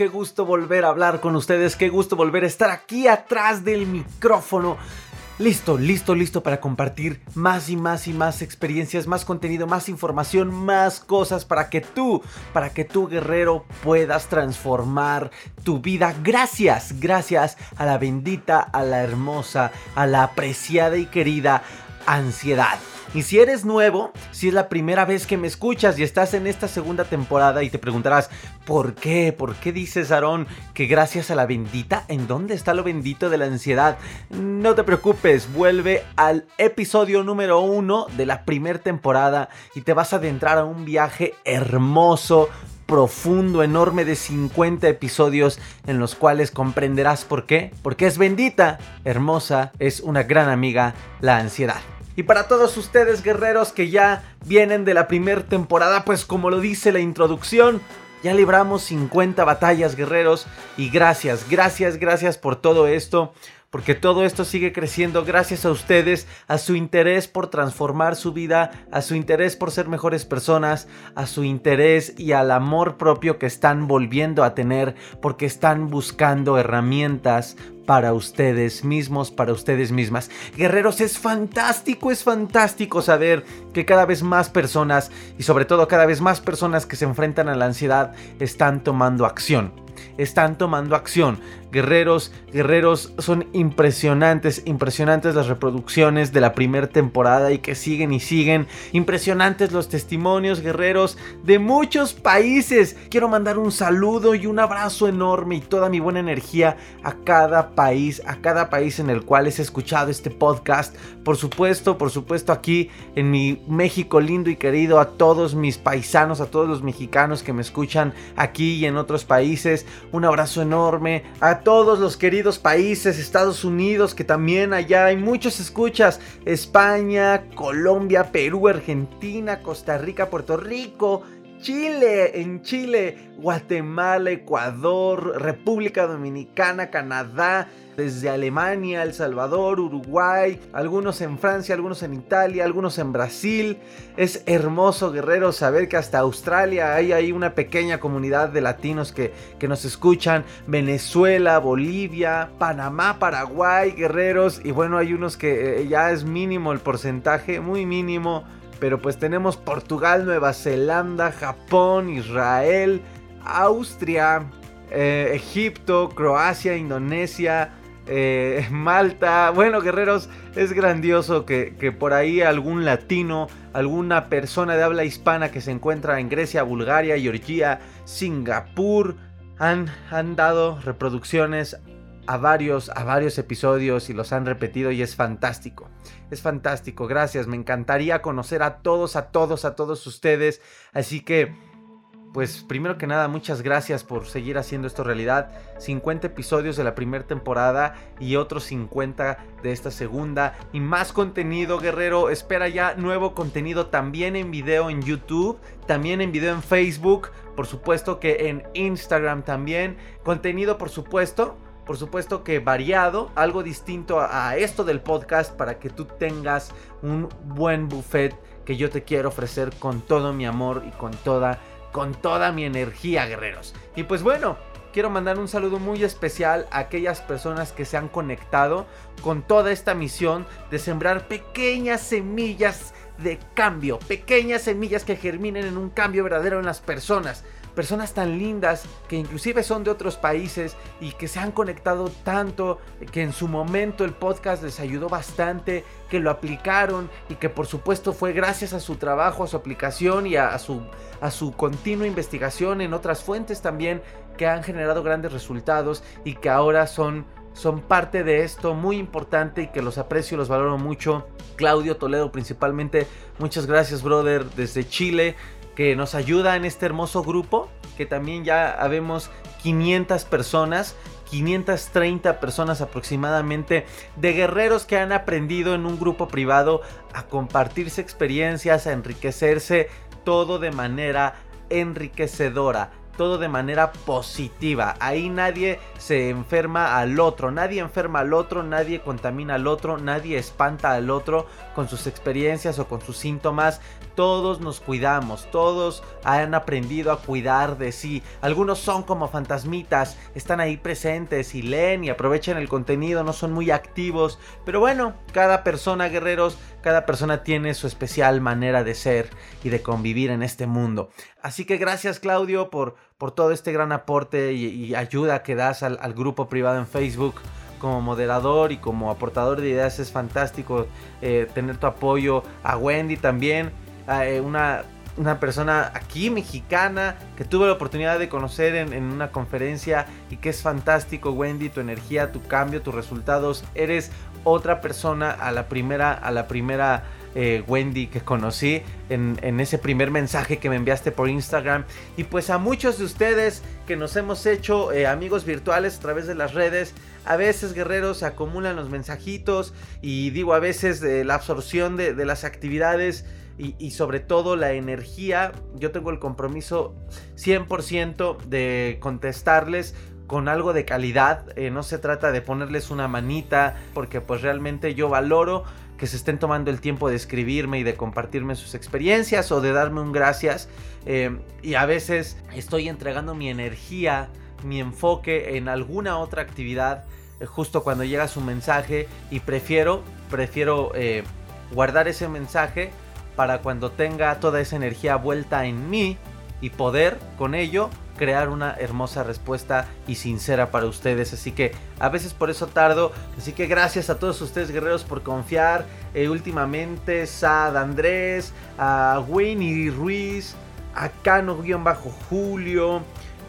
Qué gusto volver a hablar con ustedes, qué gusto volver a estar aquí atrás del micrófono. Listo, listo, listo para compartir más y más y más experiencias, más contenido, más información, más cosas para que tú, para que tú guerrero puedas transformar tu vida. Gracias, gracias a la bendita, a la hermosa, a la apreciada y querida ansiedad. Y si eres nuevo, si es la primera vez que me escuchas y estás en esta segunda temporada y te preguntarás, ¿por qué? ¿Por qué dices, Aarón, que gracias a la bendita? ¿En dónde está lo bendito de la ansiedad? No te preocupes, vuelve al episodio número uno de la primera temporada y te vas a adentrar a un viaje hermoso, profundo, enorme de 50 episodios en los cuales comprenderás por qué. Porque es bendita, hermosa, es una gran amiga, la ansiedad. Y para todos ustedes guerreros que ya vienen de la primera temporada, pues como lo dice la introducción, ya libramos 50 batallas guerreros. Y gracias, gracias, gracias por todo esto porque todo esto sigue creciendo gracias a ustedes, a su interés por transformar su vida, a su interés por ser mejores personas, a su interés y al amor propio que están volviendo a tener porque están buscando herramientas para ustedes mismos, para ustedes mismas. Guerreros, es fantástico, es fantástico saber que cada vez más personas y sobre todo cada vez más personas que se enfrentan a la ansiedad están tomando acción están tomando acción. Guerreros, guerreros, son impresionantes, impresionantes las reproducciones de la primera temporada y que siguen y siguen. Impresionantes los testimonios, guerreros, de muchos países. Quiero mandar un saludo y un abrazo enorme y toda mi buena energía a cada país, a cada país en el cual has escuchado este podcast. Por supuesto, por supuesto aquí en mi México lindo y querido, a todos mis paisanos, a todos los mexicanos que me escuchan aquí y en otros países. Un abrazo enorme a todos los queridos países, Estados Unidos, que también allá hay muchos escuchas. España, Colombia, Perú, Argentina, Costa Rica, Puerto Rico. Chile, en Chile, Guatemala, Ecuador, República Dominicana, Canadá, desde Alemania, El Salvador, Uruguay, algunos en Francia, algunos en Italia, algunos en Brasil. Es hermoso, guerrero, saber que hasta Australia hay ahí una pequeña comunidad de latinos que, que nos escuchan. Venezuela, Bolivia, Panamá, Paraguay, guerreros. Y bueno, hay unos que eh, ya es mínimo el porcentaje, muy mínimo. Pero pues tenemos Portugal, Nueva Zelanda, Japón, Israel, Austria, eh, Egipto, Croacia, Indonesia, eh, Malta. Bueno, guerreros, es grandioso que, que, por ahí algún latino, alguna persona de habla hispana que se encuentra en Grecia, Bulgaria, Georgia, Singapur, han, han dado reproducciones a varios, a varios episodios y los han repetido y es fantástico. Es fantástico, gracias. Me encantaría conocer a todos, a todos, a todos ustedes. Así que pues primero que nada, muchas gracias por seguir haciendo esto realidad. 50 episodios de la primera temporada y otros 50 de esta segunda. Y más contenido, guerrero. Espera ya nuevo contenido también en video en YouTube, también en video en Facebook, por supuesto que en Instagram también. Contenido, por supuesto por supuesto que variado, algo distinto a, esto del podcast para que tú tengas un buen buffet que yo te quiero ofrecer con todo mi amor y con toda, con toda mi energía, guerreros. Y pues bueno, quiero mandar un saludo muy especial a aquellas personas que se han conectado con toda esta misión de sembrar pequeñas semillas de cambio, pequeñas semillas que germinen en un cambio verdadero en las personas personas tan lindas que inclusive son de otros países y que se han conectado tanto, que en su momento el podcast les ayudó bastante, que lo aplicaron y que por supuesto fue gracias a su trabajo, a su aplicación y a, su, a su continua investigación en otras fuentes también que han generado grandes resultados y que ahora son son parte de esto muy importante y que los aprecio los valoro mucho. Claudio Toledo principalmente, muchas gracias brother desde Chile que nos ayuda en este hermoso grupo, que también ya habemos 500 personas, 530 personas aproximadamente de guerreros que han aprendido en un grupo privado a compartirse experiencias, a enriquecerse, todo de manera enriquecedora todo de manera positiva. Ahí nadie se enferma al otro, nadie enferma al otro, nadie contamina al otro, nadie espanta al otro con sus experiencias o con sus síntomas. Todos nos cuidamos, todos han aprendido a cuidar de sí. Algunos son como fantasmitas, están ahí presentes y leen y aprovechan el contenido, no son muy activos. Pero bueno, cada persona, guerreros, cada persona tiene su especial manera de ser y de convivir en este mundo. Así que gracias Claudio por, por todo este gran aporte y, ayuda que das al, grupo privado en Facebook como moderador y como aportador de ideas es fantástico eh, tener tu apoyo a Wendy también eh, una, una persona aquí mexicana que tuve la oportunidad de conocer en, en, una conferencia y que es fantástico Wendy tu energía tu cambio tus resultados eres otra persona a la primera, a la primera eh, Wendy que conocí en, ese primer mensaje que me enviaste por Instagram. Y pues a muchos de ustedes que nos hemos hecho eh, amigos virtuales a través de las redes. A veces, guerreros, se acumulan los mensajitos y digo a veces de la absorción de, las actividades y, sobre todo la energía. Yo tengo el compromiso 100% de contestarles con algo de calidad. Eh, no se trata de ponerles una manita, porque pues realmente yo valoro que se estén tomando el tiempo de escribirme y de compartirme sus experiencias o de darme un gracias. Eh, y a veces estoy entregando mi energía, mi enfoque en alguna otra actividad eh, justo cuando llega su mensaje y prefiero, prefiero guardar ese mensaje para cuando tenga toda esa energía vuelta en mí y poder con ello crear una hermosa respuesta y sincera para ustedes. Así que a veces por eso tardo. Así que gracias a todos ustedes guerreros por confiar. Eh, últimamente Sad Andrés, a Winnie Ruiz, a Cano-Julio.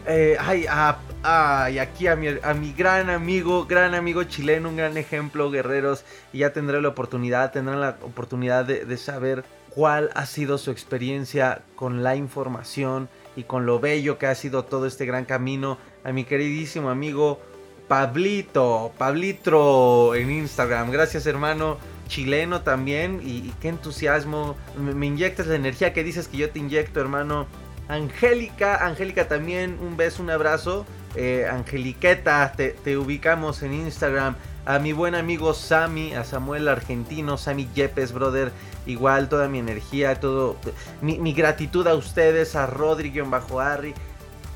Eh, ay, aquí a mi, gran amigo, gran amigo chileno, un gran ejemplo, guerreros. Y ya tendré la oportunidad, tendrán la oportunidad de saber cuál ha sido su experiencia con la información y con lo bello que ha sido todo este gran camino a mi queridísimo amigo Pablito, Pablitro en Instagram. Gracias hermano, chileno también y, qué entusiasmo. Me, inyectas la energía que dices que yo te inyecto hermano. Angélica, Angélica también, un beso, un abrazo. Eh, Angeliqueta, te, te ubicamos en Instagram a mi buen amigo Sammy, a Samuel Argentino, Sammy Yepes, brother. Igual toda mi energía, todo. Mi, gratitud a ustedes, a Rodrigo bajo Harry.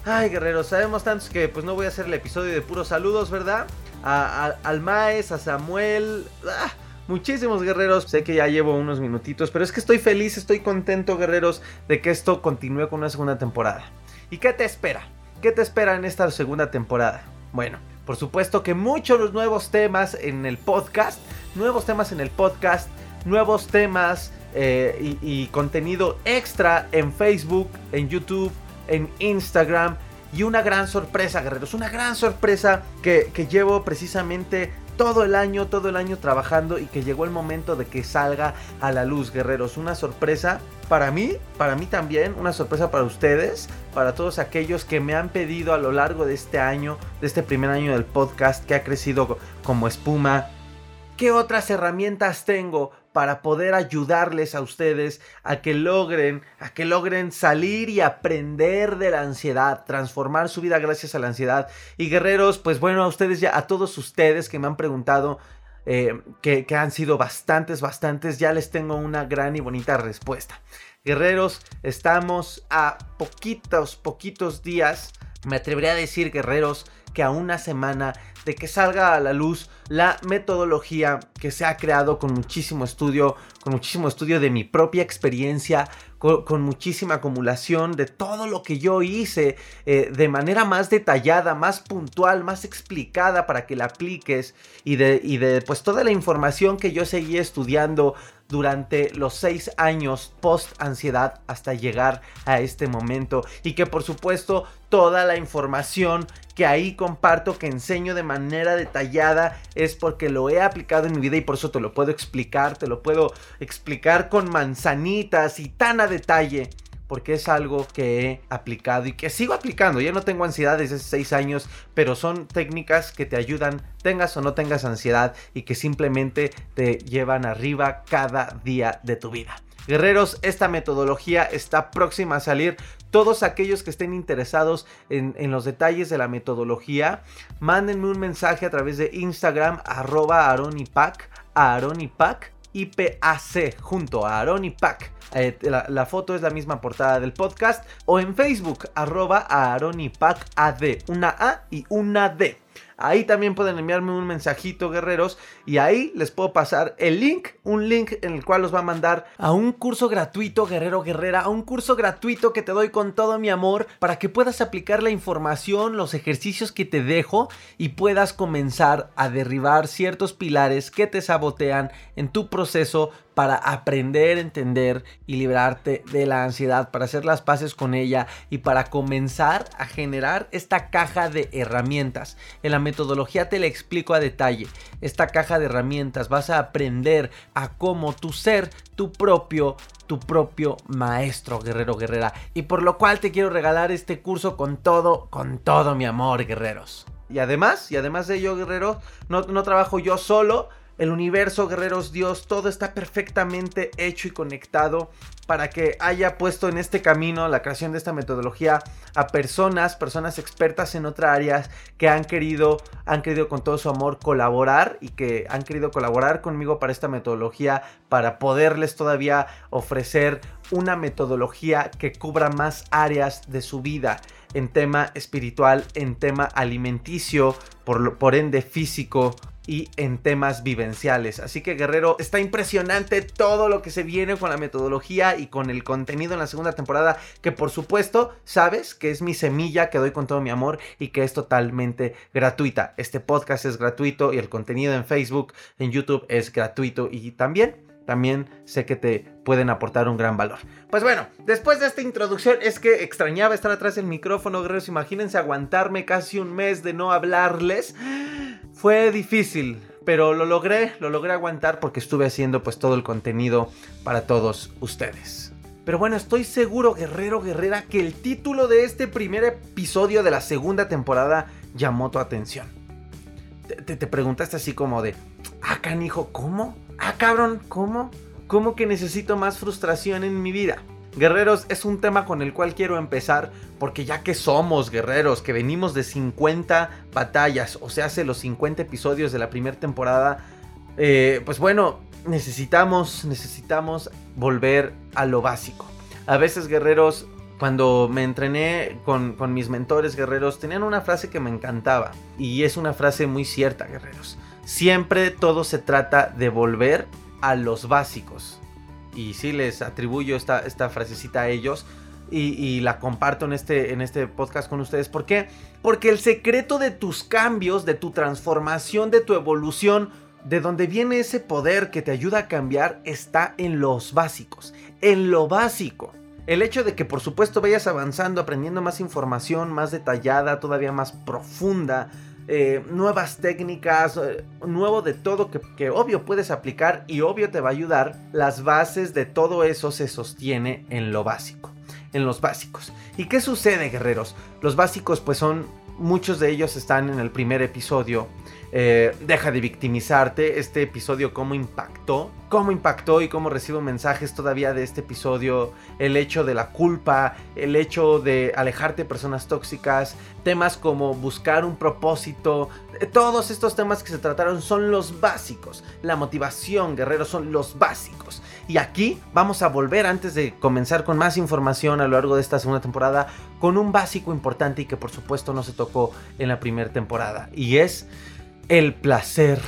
Ay, guerreros, sabemos tantos que pues no voy a hacer el episodio de puros saludos, ¿verdad? A, al Maes, a Samuel. Ah, muchísimos guerreros. Sé que ya llevo unos minutitos, pero es que estoy feliz, estoy contento, guerreros, de que esto continúe con una segunda temporada. ¿Y qué te espera? ¿Qué te espera en esta segunda temporada? Bueno, por supuesto que muchos nuevos temas en el podcast, nuevos temas en el podcast, nuevos temas eh, y, contenido extra en Facebook, en YouTube, en Instagram. Y una gran sorpresa, guerreros, una gran sorpresa que, que llevo precisamente todo el año, todo el año trabajando y que llegó el momento de que salga a la luz, guerreros. Una sorpresa para mí, para mí también, una sorpresa para ustedes, para todos aquellos que me han pedido a lo largo de este año, de este primer año del podcast que ha crecido como espuma. ¿Qué otras herramientas tengo para poder ayudarles a ustedes a que logren, a que logren salir y aprender de la ansiedad, transformar su vida gracias a la ansiedad. Y guerreros, pues bueno, a ustedes ya, a todos ustedes que me han preguntado, eh, que, que han sido bastantes, bastantes, ya les tengo una gran y bonita respuesta. Guerreros, estamos a poquitos, poquitos días, me atrevería a decir, guerreros, que a una semana de que salga a la luz la metodología que se ha creado con muchísimo estudio, con muchísimo estudio de mi propia experiencia, con, muchísima acumulación de todo lo que yo hice eh, de manera más detallada, más puntual, más explicada para que la apliques y de, y de pues toda la información que yo seguí estudiando durante los seis años post ansiedad hasta llegar a este momento. Y que por supuesto toda la información que ahí comparto, que enseño de manera detallada, es porque lo he aplicado en mi vida y por eso te lo puedo explicar, te lo puedo explicar con manzanitas y tan a detalle porque es algo que he aplicado y que sigo aplicando. Ya no tengo ansiedad desde hace 6 años, pero son técnicas que te ayudan, tengas o no tengas ansiedad y que simplemente te llevan arriba cada día de tu vida. Guerreros, esta metodología está próxima a salir. Todos aquellos que estén interesados en, los detalles de la metodología, mándenme un mensaje a través de Instagram, arroba aronipac, aronipac, IPAC, junto a aronipac. Eh, la, foto es la misma portada del podcast. O en Facebook, arroba AD. Una A y una D. Ahí también pueden enviarme un mensajito, guerreros, y ahí les puedo pasar el link, un link en el cual los va a mandar a un curso gratuito, guerrero, guerrera, a un curso gratuito que te doy con todo mi amor para que puedas aplicar la información, los ejercicios que te dejo y puedas comenzar a derribar ciertos pilares que te sabotean en tu proceso para aprender, entender y librarte de la ansiedad, para hacer las paces con ella y para comenzar a generar esta caja de herramientas. En la metodología te la explico a detalle. Esta caja de herramientas vas a aprender a cómo tu ser tu propio tu propio maestro guerrero guerrera y por lo cual te quiero regalar este curso con todo con todo mi amor guerreros y además y además de ello guerrero no, no trabajo yo solo el universo, guerreros, Dios, todo está perfectamente hecho y conectado para que haya puesto en este camino la creación de esta metodología a personas, personas expertas en otras áreas que han querido, han querido con todo su amor colaborar y que han querido colaborar conmigo para esta metodología para poderles todavía ofrecer una metodología que cubra más áreas de su vida en tema espiritual, en tema alimenticio, por, por ende físico, y en temas vivenciales. Así que Guerrero, está impresionante todo lo que se viene con la metodología y con el contenido en la segunda temporada, que por supuesto sabes que es mi semilla que doy con todo mi amor y que es totalmente gratuita. Este podcast es gratuito y el contenido en Facebook, en YouTube es gratuito y también también sé que te pueden aportar un gran valor. Pues bueno, después de esta introducción es que extrañaba estar atrás del micrófono, guerreros. Imagínense aguantarme casi un mes de no hablarles. Fue difícil, pero lo logré, lo logré aguantar porque estuve haciendo pues todo el contenido para todos ustedes. Pero bueno, estoy seguro, guerrero, guerrera, que el título de este primer episodio de la segunda temporada llamó tu atención. Te, te, preguntaste así como de, ah, canijo, ¿cómo? Ah, cabrón, ¿cómo? ¿Cómo que necesito más frustración en mi vida? Guerreros es un tema con el cual quiero empezar porque ya que somos guerreros, que venimos de 50 batallas, o sea, hace los 50 episodios de la primera temporada, eh, pues bueno, necesitamos, necesitamos volver a lo básico. A veces guerreros, cuando me entrené con, con mis mentores guerreros, tenían una frase que me encantaba y es una frase muy cierta, guerreros. Siempre todo se trata de volver a los básicos y sí les atribuyo esta, esta frasecita a ellos. Y, la comparto en este, en este podcast con ustedes. ¿Por qué? Porque el secreto de tus cambios, de tu transformación, de tu evolución, de donde viene ese poder que te ayuda a cambiar, está en los básicos. En lo básico. El hecho de que por supuesto vayas avanzando, aprendiendo más información, más detallada, todavía más profunda, eh, nuevas técnicas, eh, nuevo de todo que, que, obvio puedes aplicar y obvio te va a ayudar, las bases de todo eso se sostiene en lo básico, en los básicos. ¿Y qué sucede, guerreros? Los básicos pues son, muchos de ellos están en el primer episodio. Eh, deja de victimizarte. Este episodio, cómo impactó, cómo impactó y cómo recibo mensajes todavía de este episodio. El hecho de la culpa, el hecho de alejarte de personas tóxicas, temas como buscar un propósito. Eh, todos estos temas que se trataron son los básicos. La motivación, guerreros, son los básicos. Y aquí vamos a volver antes de comenzar con más información a lo largo de esta segunda temporada con un básico importante y que por supuesto no se tocó en la primera temporada. Y es el placer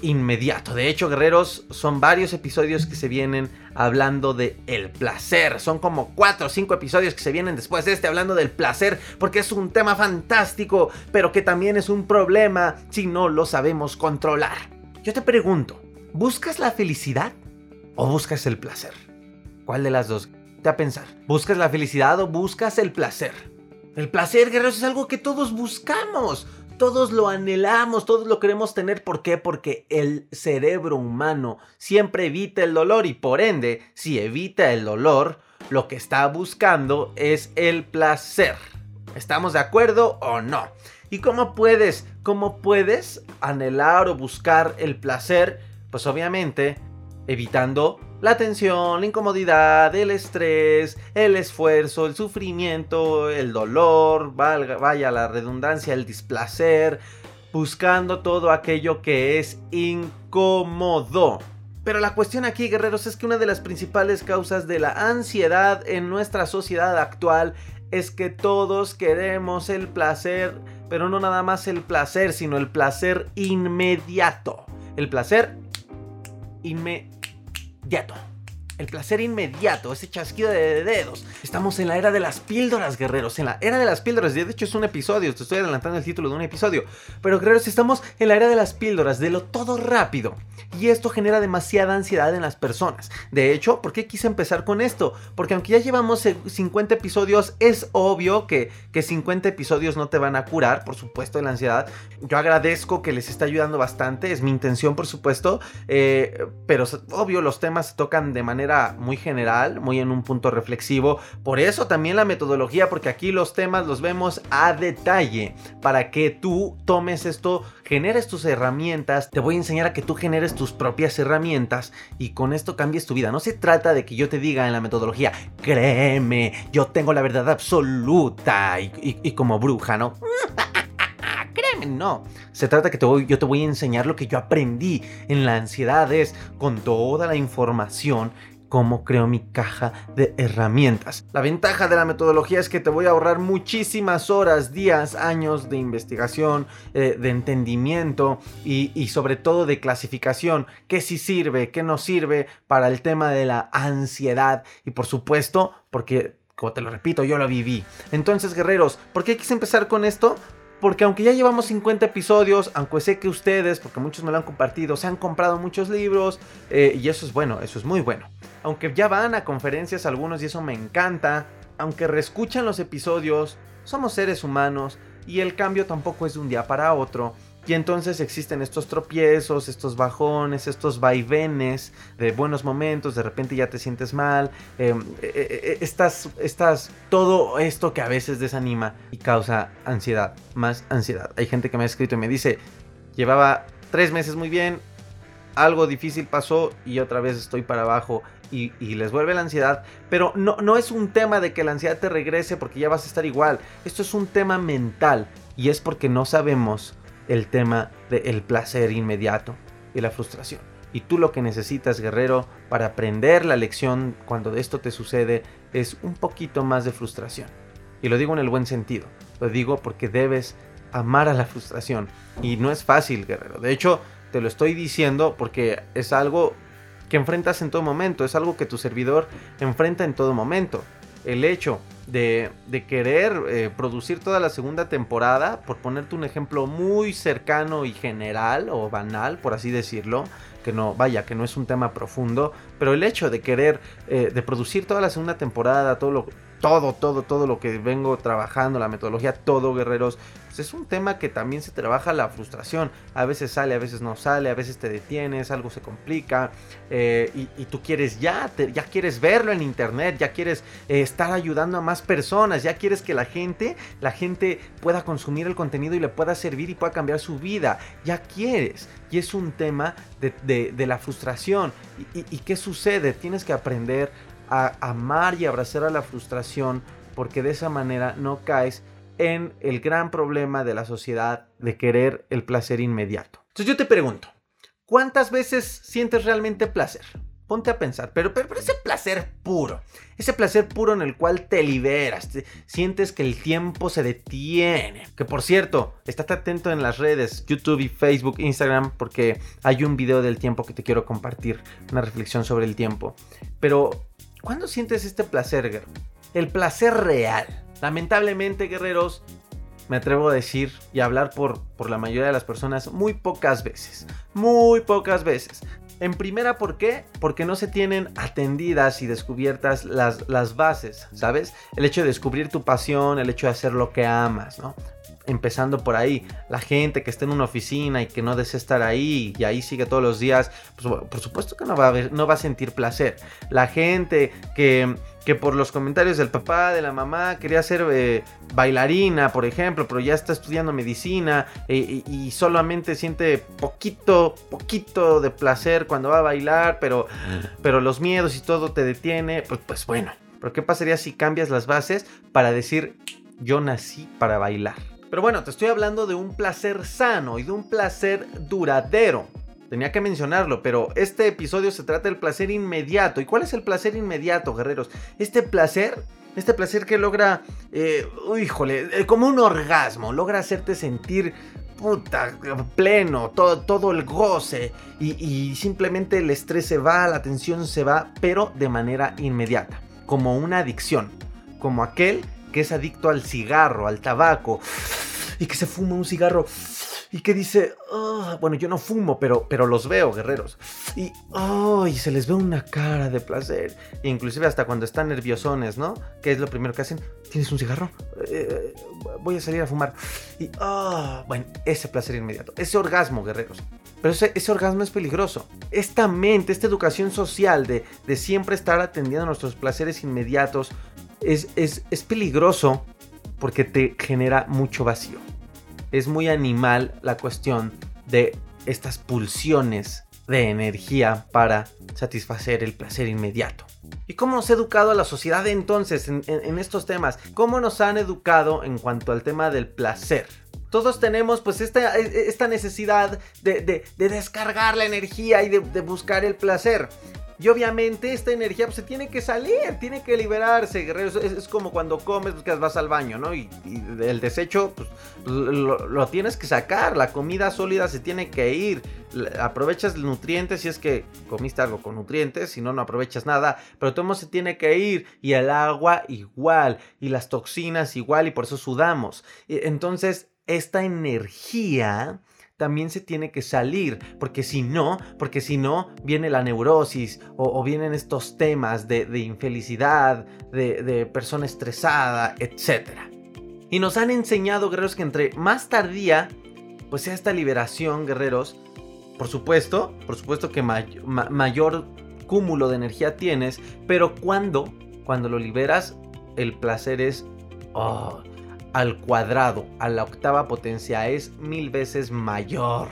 inmediato. De hecho, guerreros, son varios episodios que se vienen hablando de el placer. Son como cuatro o cinco episodios que se vienen después de este hablando del placer, porque es un tema fantástico, pero que también es un problema si no lo sabemos controlar. Yo te pregunto, ¿buscas la felicidad o buscas el placer? ¿Cuál de las dos? Te a pensar. ¿Buscas la felicidad o buscas el placer? El placer, guerreros, es algo que todos buscamos. Todos lo anhelamos, todos lo queremos tener. ¿Por qué? Porque el cerebro humano siempre evita el dolor y por ende, si evita el dolor, lo que está buscando es el placer. ¿Estamos de acuerdo o no? ¿Y cómo puedes, cómo puedes anhelar o buscar el placer? Pues obviamente evitando la tensión, la incomodidad, el estrés, el esfuerzo, el sufrimiento, el dolor, vaya la redundancia, el displacer, buscando todo aquello que es incómodo. Pero la cuestión aquí, guerreros, es que una de las principales causas de la ansiedad en nuestra sociedad actual es que todos queremos el placer, pero no nada más el placer, sino el placer inmediato. El placer inmediato. Ghetto. El placer inmediato, ese chasquido de dedos. Estamos en la era de las píldoras, guerreros. En la era de las píldoras. De hecho, es un episodio. Te estoy adelantando el título de un episodio. Pero, guerreros, estamos en la era de las píldoras, de lo todo rápido. Y esto genera demasiada ansiedad en las personas. De hecho, ¿por qué quise empezar con esto? Porque aunque ya llevamos 50 episodios, es obvio que, que 50 episodios no te van a curar, por supuesto, de la ansiedad. Yo agradezco que les está ayudando bastante. Es mi intención, por supuesto. Eh, pero, obvio, los temas se tocan de manera muy general, muy en un punto reflexivo. Por eso también la metodología, porque aquí los temas los vemos a detalle, para que tú tomes esto, generes tus herramientas. Te voy a enseñar a que tú generes tus propias herramientas y con esto cambies tu vida. No se trata de que yo te diga en la metodología, créeme, yo tengo la verdad absoluta y, como bruja, ¿no? créeme, no. Se trata que te voy, yo te voy a enseñar lo que yo aprendí en la ansiedad, es con toda la información cómo creo mi caja de herramientas. La ventaja de la metodología es que te voy a ahorrar muchísimas horas, días, años de investigación, eh, de entendimiento y, y, sobre todo de clasificación. ¿Qué sí sirve, qué no sirve para el tema de la ansiedad? Y por supuesto, porque como te lo repito, yo lo viví. Entonces, guerreros, ¿por qué quise empezar con esto? Porque aunque ya llevamos 50 episodios, aunque sé que ustedes, porque muchos me lo han compartido, se han comprado muchos libros, eh, y eso es bueno, eso es muy bueno. Aunque ya van a conferencias algunos y eso me encanta, aunque reescuchan los episodios, somos seres humanos y el cambio tampoco es de un día para otro. Y entonces existen estos tropiezos, estos bajones, estos vaivenes de buenos momentos, de repente ya te sientes mal, em, eh, eh, eh, estás, estás, todo esto que a veces desanima y causa ansiedad, más ansiedad. Hay gente que me ha escrito y me dice, llevaba tres meses muy bien, algo difícil pasó y otra vez estoy para abajo. Y, les vuelve la ansiedad. Pero no, no es un tema de que la ansiedad te regrese porque ya vas a estar igual. Esto es un tema mental. Y es porque no sabemos el tema del placer inmediato y la frustración. Y tú lo que necesitas, guerrero, para aprender la lección cuando esto te sucede es un poquito más de frustración. Y lo digo en el buen sentido. Lo digo porque debes amar a la frustración. Y no es fácil, guerrero. De hecho, te lo estoy diciendo porque es algo que enfrentas en todo momento. Es algo que tu servidor enfrenta en todo momento. El hecho de, querer eh, producir toda la segunda temporada, por ponerte un ejemplo muy cercano y general o banal, por así decirlo, que no, vaya, que no es un tema profundo, pero el hecho de querer, eh, de producir toda la segunda temporada, todo lo, todo, todo, todo lo que vengo trabajando, la metodología, todo, guerreros, pues es un tema que también se trabaja la frustración. A veces sale, a veces no sale, a veces te detienes, algo se complica eh, y, tú quieres ya, ya quieres verlo en internet, ya quieres eh, estar ayudando a más personas, ya quieres que la gente, la gente pueda consumir el contenido y le pueda servir y pueda cambiar su vida. Ya quieres. Y es un tema de, la frustración. ¿Y, ¿Y qué sucede? Tienes que aprender a amar y abrazar a la frustración porque de esa manera no caes en el gran problema de la sociedad de querer el placer inmediato. Entonces yo te pregunto, ¿cuántas veces sientes realmente placer? Ponte a pensar, pero, pero, ese placer puro, ese placer puro en el cual te liberas, sientes que el tiempo se detiene. Que por cierto, estate atento en las redes, YouTube y Facebook, Instagram, porque hay un video del tiempo que te quiero compartir, una reflexión sobre el tiempo. Pero ¿Cuándo sientes este placer, guerrero? El placer real. Lamentablemente, guerreros, me atrevo a decir y a hablar por, por la mayoría de las personas muy pocas veces. Muy pocas veces. En primera, ¿por qué? Porque no se tienen atendidas y descubiertas las, las bases, ¿sabes? El hecho de descubrir tu pasión, el hecho de hacer lo que amas, ¿no? Empezando por ahí. La gente que está en una oficina y que no desea estar ahí y ahí sigue todos los días, pues por supuesto que no va a, no va a sentir placer. La gente que, que por los comentarios del papá, de la mamá, quería ser eh, bailarina, por ejemplo, pero ya está estudiando medicina eh, y, solamente siente poquito, poquito de placer cuando va a bailar, pero, pero los miedos y todo te detiene, pues, pues bueno. Pero ¿qué pasaría si cambias las bases para decir yo nací para bailar? Pero bueno, te estoy hablando de un placer sano y de un placer duradero. Tenía que mencionarlo, pero este episodio se trata del placer inmediato. ¿Y cuál es el placer inmediato, guerreros? Este placer, este placer que logra, eh, híjole, eh, como un orgasmo, logra hacerte sentir puta, pleno, todo, todo el goce y, y simplemente el estrés se va, la tensión se va, pero de manera inmediata, como una adicción, como aquel que es adicto al cigarro, al tabaco, y que se fuma un cigarro y que dice, ah, bueno, yo no fumo, pero, pero los veo, guerreros. Y, oh, se les ve una cara de placer. Inclusive hasta cuando están nerviosones, ¿no? ¿Qué es lo primero que hacen? ¿Tienes un cigarro? Eh, voy a salir a fumar. Y, oh, bueno, ese placer inmediato. Ese orgasmo, guerreros. Pero ese, ese, orgasmo es peligroso. Esta mente, esta educación social de, de siempre estar atendiendo a nuestros placeres inmediatos, es, es, peligroso porque te genera mucho vacío. Es muy animal la cuestión de estas pulsiones de energía para satisfacer el placer inmediato. ¿Y cómo nos ha educado la sociedad entonces en, estos temas? ¿Cómo nos han educado en cuanto al tema del placer? Todos tenemos pues esta, esta necesidad de, descargar la energía y de, buscar el placer. Y obviamente esta energía pues, se tiene que salir, tiene que liberarse, guerreros. Es, como cuando comes, pues, vas al baño, ¿no? Y, el desecho, pues, lo, tienes que sacar. La comida sólida se tiene que ir. Aprovechas el nutriente si es que comiste algo con nutrientes, si no, no aprovechas nada. Pero todo se tiene que ir. Y el agua igual. Y las toxinas igual. Y por eso sudamos. Entonces, esta energía también se tiene que salir, porque si no, porque si no, viene la neurosis o, vienen estos temas de, infelicidad, de, persona estresada, etc. Y nos han enseñado, guerreros, que entre más tardía, pues sea esta liberación, guerreros, por supuesto, por supuesto que mayor cúmulo de energía tienes, pero cuando, cuando lo liberas, el placer es... Oh, al cuadrado, a la octava potencia, es mil veces mayor.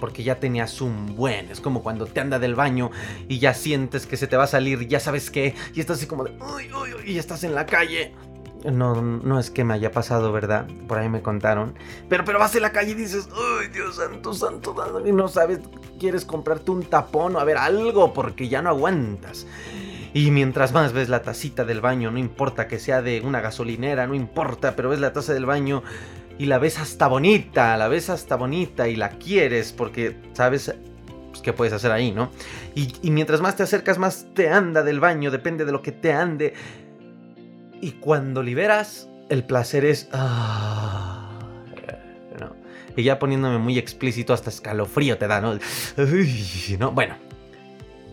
Porque ya tenías un buen. Es como cuando te anda del baño y ya sientes que se te va a salir, ya sabes qué, y estás así como de, uy, uy, uy, y estás en la calle. No, no es que me haya pasado, ¿verdad? Por ahí me contaron. Pero, pero vas en la calle y dices, uy, Dios santo, santo, y no sabes, quieres comprarte un tapón o a ver algo porque ya no aguantas. Y mientras más ves la tacita del baño, no importa que sea de una gasolinera, no importa, pero ves la taza del baño y la ves hasta bonita, la ves hasta bonita y la quieres porque sabes pues, qué puedes hacer ahí, ¿no? Y, mientras más te acercas, más te anda del baño, depende de lo que te ande. Y cuando liberas, el placer es... Ah, y ya poniéndome muy explícito, hasta escalofrío te da, ¿no? ¿no? Bueno,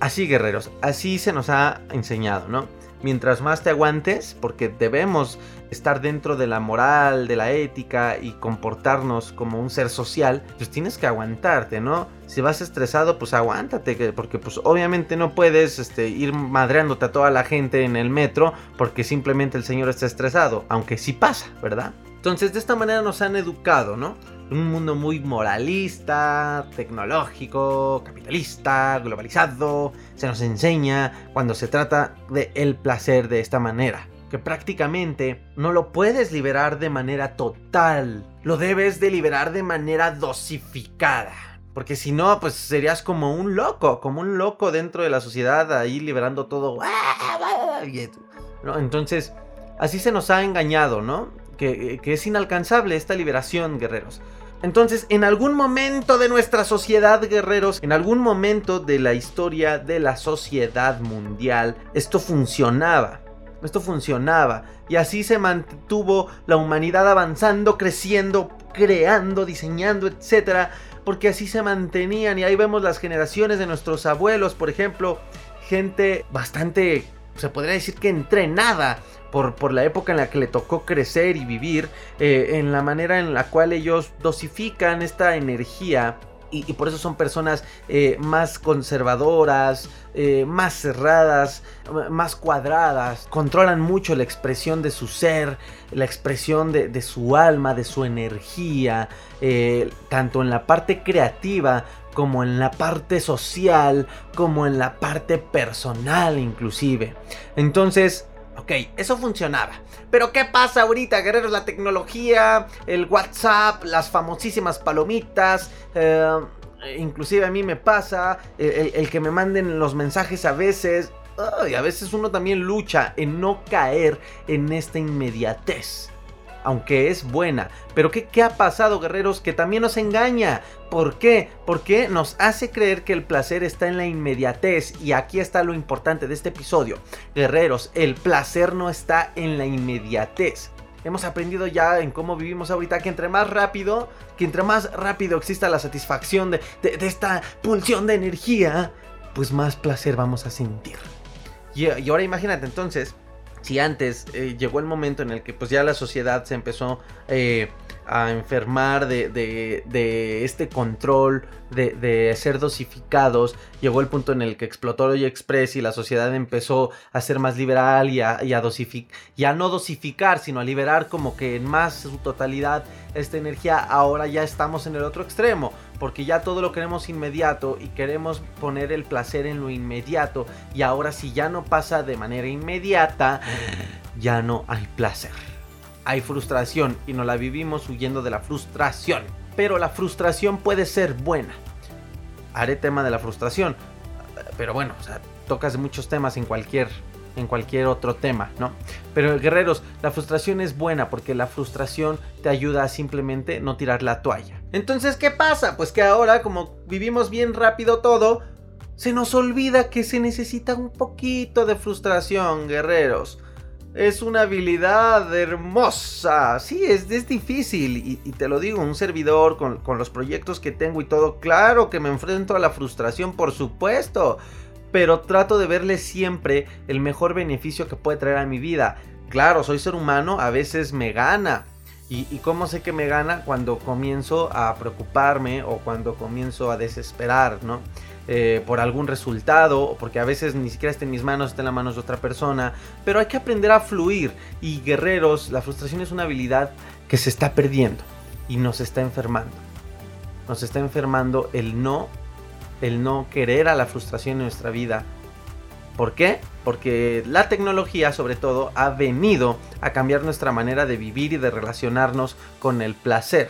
Así, guerreros, así se nos ha enseñado, ¿no? Mientras más te aguantes, porque debemos estar dentro de la moral, de la ética y comportarnos como un ser social, pues tienes que aguantarte, ¿no? Si vas estresado, pues aguántate, porque pues obviamente no puedes este, ir madreándote a toda la gente en el metro porque simplemente el señor está estresado, aunque sí pasa, ¿verdad? Entonces de esta manera nos han educado, ¿no? Un mundo muy moralista, tecnológico, capitalista, globalizado. Se nos enseña cuando se trata de el placer de esta manera. Que prácticamente no lo puedes liberar de manera total. Lo debes de liberar de manera dosificada. Porque si no, pues serías como un loco, como un loco dentro de la sociedad ahí liberando todo. Entonces, así se nos ha engañado, ¿no? que, es inalcanzable esta liberación, guerreros. Entonces, en algún momento de nuestra sociedad, guerreros, en algún momento de la historia de la sociedad mundial, esto funcionaba. Esto funcionaba. Y así se mantuvo la humanidad avanzando, creciendo, creando, diseñando, etc. Porque así se mantenían. Y ahí vemos las generaciones de nuestros abuelos, por ejemplo. Gente bastante, se podría decir que entrenada por, la época en la que le tocó crecer y vivir, eh, en la manera en la cual ellos dosifican esta energía y, por eso son personas eh, más conservadoras, eh, más cerradas, más cuadradas, controlan mucho la expresión de su ser, la expresión de, su alma, de su energía, tanto en la parte creativa como en la parte social, como en la parte personal inclusive. Entonces, Ok, eso funcionaba. Pero ¿qué pasa ahorita, guerreros? La tecnología, el WhatsApp, las famosísimas palomitas. Eh, inclusive a mí me pasa el, que me manden los mensajes a veces. y a veces uno también lucha en no caer en esta inmediatez aunque es buena. Pero ¿qué, ¿qué, ha pasado, guerreros? Que también nos engaña. ¿Por qué? Porque nos hace creer que el placer está en la inmediatez. Y aquí está lo importante de este episodio. Guerreros, el placer no está en la inmediatez. Hemos aprendido ya en cómo vivimos ahorita que entre más rápido, que entre más rápido exista la satisfacción de, de, esta pulsión de energía, pues más placer vamos a sentir. Y, y ahora imagínate entonces, si antes eh, llegó el momento en el que pues ya la sociedad se empezó eh, a enfermar de, este control, de, ser dosificados. Llegó el punto en el que explotó Roy Express y la sociedad empezó a ser más liberal y a, y a no dosificar, sino a liberar como que en más su totalidad esta energía. Ahora ya estamos en el otro extremo, porque ya todo lo queremos inmediato y queremos poner el placer en lo inmediato. Y ahora si ya no pasa de manera inmediata, ya no hay placer hay frustración y nos la vivimos huyendo de la frustración. Pero la frustración puede ser buena. Haré tema de la frustración. Pero bueno, o tocas muchos temas en cualquier en cualquier otro tema, ¿no? Pero guerreros, la frustración es buena porque la frustración te ayuda a simplemente no tirar la toalla. Entonces, ¿qué pasa? Pues que ahora como vivimos bien rápido todo, se nos olvida que se necesita un poquito de frustración, guerreros es una habilidad hermosa. Sí, es, es difícil. Y, te lo digo, un servidor con, con, los proyectos que tengo y todo. Claro que me enfrento a la frustración, por supuesto. Pero trato de verle siempre el mejor beneficio que puede traer a mi vida. Claro, soy ser humano, a veces me gana. ¿Y, y cómo sé que me gana? Cuando comienzo a preocuparme o cuando comienzo a desesperar, ¿no? Eh, por algún resultado, porque a veces ni siquiera está en mis manos, está en las manos de otra persona, pero hay que aprender a fluir. Y guerreros, la frustración es una habilidad que se está perdiendo y nos está enfermando. Nos está enfermando el no, el no querer a la frustración en nuestra vida. ¿Por qué? Porque la tecnología sobre todo ha venido a cambiar nuestra manera de vivir y de relacionarnos con el placer.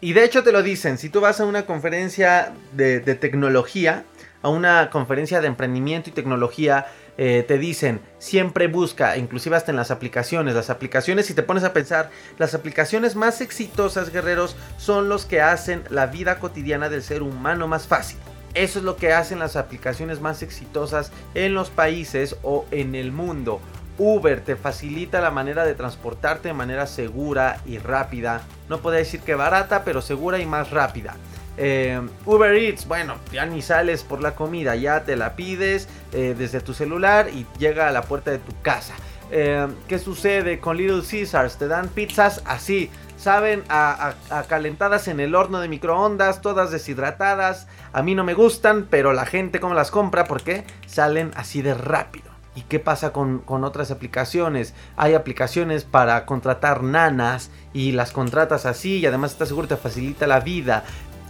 Y de hecho te lo dicen, si tú vas a una conferencia de, tecnología, a una conferencia de emprendimiento y tecnología, eh, te dicen, siempre busca, inclusive hasta en las aplicaciones, las aplicaciones, si te pones a pensar, las aplicaciones más exitosas, guerreros, son los que hacen la vida cotidiana del ser humano más fácil. Eso es lo que hacen las aplicaciones más exitosas en los países o en el mundo. Uber te facilita la manera de transportarte de manera segura y rápida. No puedo decir que barata, pero segura y más rápida. Eh, Uber Eats, bueno, ya ni sales por la comida, ya te la pides eh, desde tu celular y llega a la puerta de tu casa. Eh, ¿Qué sucede con Little Caesars? Te dan pizzas así, saben, a, calentadas en el horno de microondas, todas deshidratadas. A mí no me gustan, pero la gente como las compra porque salen así de rápido. ¿Y qué pasa con, con, otras aplicaciones? Hay aplicaciones para contratar nanas y las contratas así y además estás seguro te facilita la vida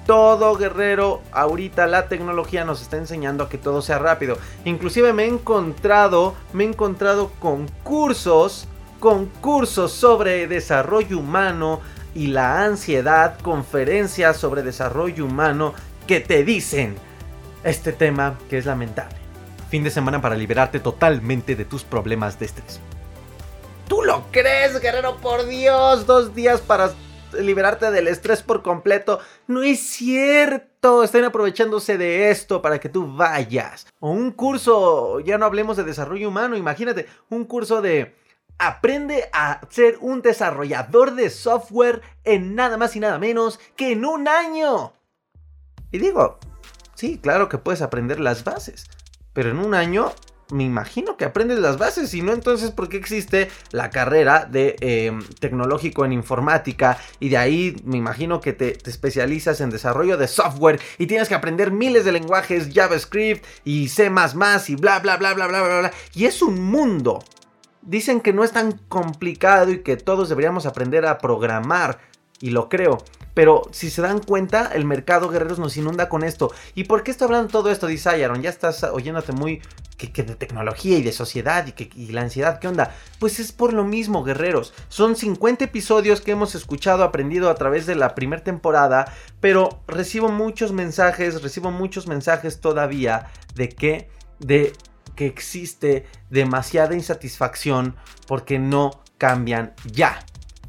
todo guerrero, ahorita la tecnología nos está enseñando a que todo sea rápido. Inclusive me he encontrado, me he encontrado concursos, concursos sobre desarrollo humano y la ansiedad, conferencias sobre desarrollo humano que te dicen este tema que es lamentable. Fin de semana para liberarte totalmente de tus problemas de estrés. ¿Tú lo crees, guerrero? Por Dios, dos días para liberarte del estrés por completo. No es cierto. Están aprovechándose de esto para que tú vayas. O un curso, ya no hablemos de desarrollo humano, imagínate, un curso de aprende a ser un desarrollador de software en nada más y nada menos que en un año. Y digo, sí, claro que puedes aprender las bases, pero en un año me imagino que aprendes las bases, si no, entonces, ¿por qué existe la carrera de em, tecnológico en informática? Y de ahí me imagino que te, te, especializas en desarrollo de software y tienes que aprender miles de lenguajes, JavaScript y C y bla, bla, bla, bla, bla, bla, bla. Y es un mundo. Dicen que no es tan complicado y que todos deberíamos aprender a programar. Y lo creo. Pero si se dan cuenta, el mercado guerreros nos inunda con esto. ¿Y por qué está hablando todo esto? Dice Aaron, ya estás oyéndote muy que, de tecnología y de sociedad y, que, y la ansiedad, ¿qué onda? Pues es por lo mismo, guerreros. Son 50 episodios que hemos escuchado, aprendido a través de la primera temporada, pero recibo muchos mensajes, recibo muchos mensajes todavía de que, de que existe demasiada insatisfacción porque no cambian ya.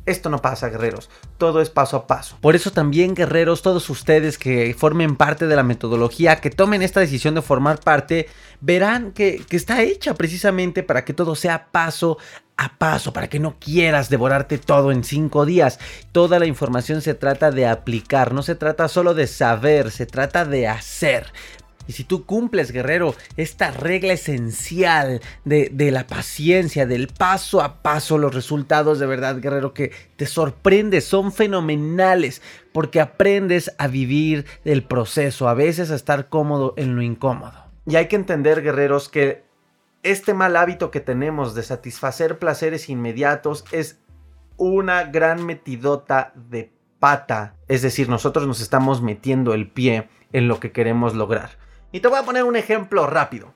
Esto no pasa, guerreros. Todo es paso a paso. Por eso también, guerreros, todos ustedes que formen parte de la metodología, que tomen esta decisión de formar parte, verán que, que está hecha precisamente para que todo sea paso a paso, para que no quieras devorarte todo en cinco días. Toda la información se trata de aplicar, no se trata solo de saber, se trata de hacer. Y si tú cumples, guerrero, esta regla esencial de, la paciencia, del paso a paso, los resultados de verdad, guerrero, que te sorprende, son fenomenales, porque aprendes a vivir el proceso, a veces a estar cómodo en lo incómodo. Y hay que entender, guerreros, que este mal hábito que tenemos de satisfacer placeres inmediatos es una gran metidota de pata. Es decir, nosotros nos estamos metiendo el pie en lo que queremos lograr. Y te voy a poner un ejemplo rápido.